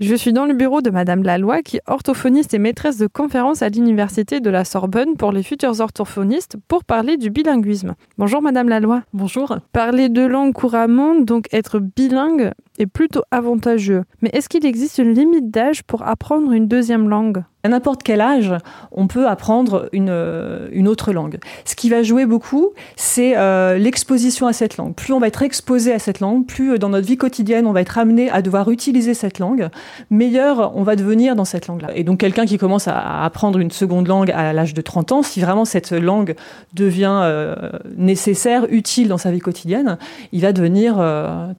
Je suis dans le bureau de Madame Laloy, qui est orthophoniste et maîtresse de conférence à l'Université de la Sorbonne pour les futurs orthophonistes pour parler du bilinguisme. Bonjour Madame Laloy. Bonjour. Parler deux langues couramment, donc être bilingue, est plutôt avantageux. Mais est-ce qu'il existe une limite d'âge pour apprendre une deuxième langue? À n'importe quel âge, on peut apprendre une, euh, une autre langue. Ce qui va jouer beaucoup, c'est euh, l'exposition à cette langue. Plus on va être exposé à cette langue, plus euh, dans notre vie quotidienne, on va être amené à devoir utiliser cette langue, meilleur on va devenir dans cette langue-là. Et donc quelqu'un qui commence à apprendre une seconde langue à l'âge de 30 ans, si vraiment cette langue devient nécessaire, utile dans sa vie quotidienne, il va devenir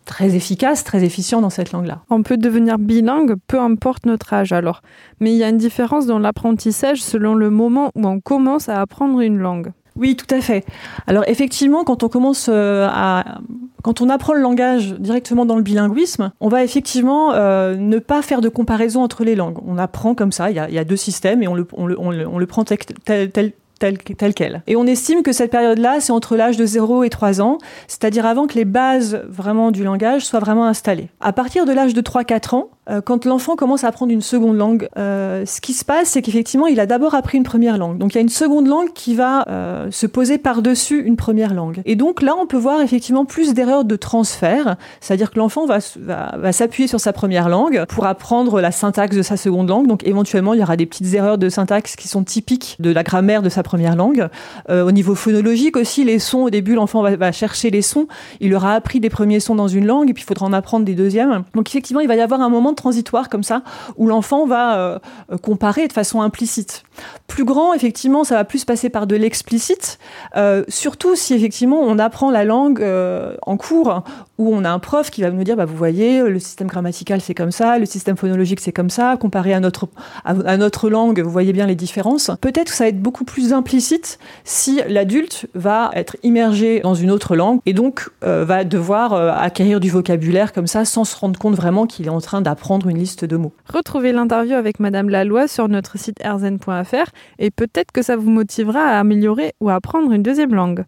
très efficace, très efficient dans cette langue-là. On peut devenir bilingue, peu importe notre âge alors. Mais il y a une différence dans l'apprentissage selon le moment où on commence à apprendre une langue. Oui, tout à fait. Alors effectivement, quand on commence euh, à quand on apprend le langage directement dans le bilinguisme, on va effectivement euh, ne pas faire de comparaison entre les langues. On apprend comme ça, il y a, deux systèmes et on le, on le, on le, prend tel, tel, tel, quel. Et on estime que cette période-là, c'est entre l'âge de 0 et 3 ans, c'est-à-dire avant que les bases vraiment du langage soient vraiment installées. À partir de l'âge de 3-4 ans, euh, quand l'enfant commence à apprendre une seconde langue, euh, ce qui se passe, c'est qu'effectivement, il a d'abord appris une première langue. Donc il y a une seconde langue qui va euh, se poser par-dessus une première langue. Et donc là, on peut voir effectivement plus d'erreurs de transfert, c'est-à-dire que l'enfant va, va, va s'appuyer sur sa première langue pour apprendre la syntaxe de sa seconde langue. Donc éventuellement, il y aura des petites erreurs de syntaxe qui sont typiques de la grammaire de sa première langue. au niveau phonologique aussi, les sons, au début, l'enfant va, chercher les sons. Il aura appris des premiers sons dans une langue et puis il faudra en apprendre des deuxièmes. Donc effectivement, il va y avoir un moment transitoire comme ça, où l'enfant va euh, comparer de façon implicite. Plus grand, effectivement, ça va plus passer par de l'explicite, euh, surtout si effectivement on apprend la langue euh, en cours, où on a un prof qui va nous dire, bah, vous voyez, le système grammatical c'est comme ça, le système phonologique c'est comme ça, comparé à notre, à, notre langue, vous voyez bien les différences. Peut-être que ça va être beaucoup plus implicite si l'adulte va être immergé dans une autre langue et donc va devoir acquérir du vocabulaire comme ça sans se rendre compte vraiment qu'il est en train d'apprendre une liste de mots. Retrouvez l'interview avec Madame Laloy sur notre site erzen.fr et peut-être que ça vous motivera à améliorer ou à apprendre une deuxième langue.